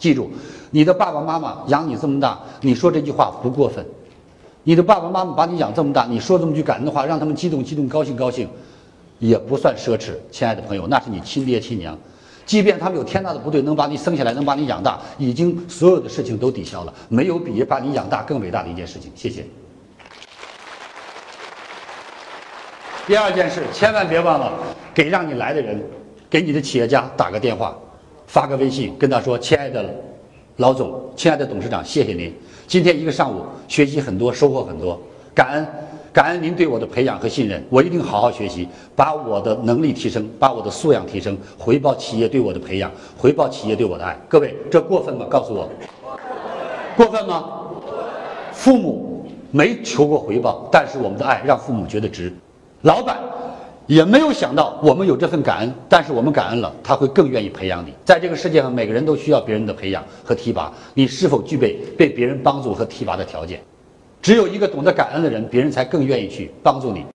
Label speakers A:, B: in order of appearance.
A: 记住，你的爸爸妈妈养你这么大，你说这句话不过分。你的爸爸妈妈把你养这么大，你说这么句感恩的话，让他们激动激动、高兴高兴，也不算奢侈。亲爱的朋友，那是你亲爹亲娘，即便他们有天大的不对，能把你生下来，能把你养大，已经所有的事情都抵消了，没有比把你养大更伟大的一件事情。谢谢。第二件事，千万别忘了给让你来的人，给你的企业家打个电话。发个微信跟他说：“亲爱的老总，亲爱的董事长，谢谢您，今天一个上午学习很多，收获很多，感恩感恩您对我的培养和信任，我一定好好学习，把我的能力提升，把我的素养提升，回报企业对我的培养，回报企业对我的爱。各位，这过分吗？告诉我，过分吗？父母没求过回报，但是我们的爱让父母觉得值。老板。”也没有想到我们有这份感恩，但是我们感恩了，他会更愿意培养你。在这个世界上，每个人都需要别人的培养和提拔，你是否具备被别人帮助和提拔的条件？只有一个懂得感恩的人，别人才更愿意去帮助你。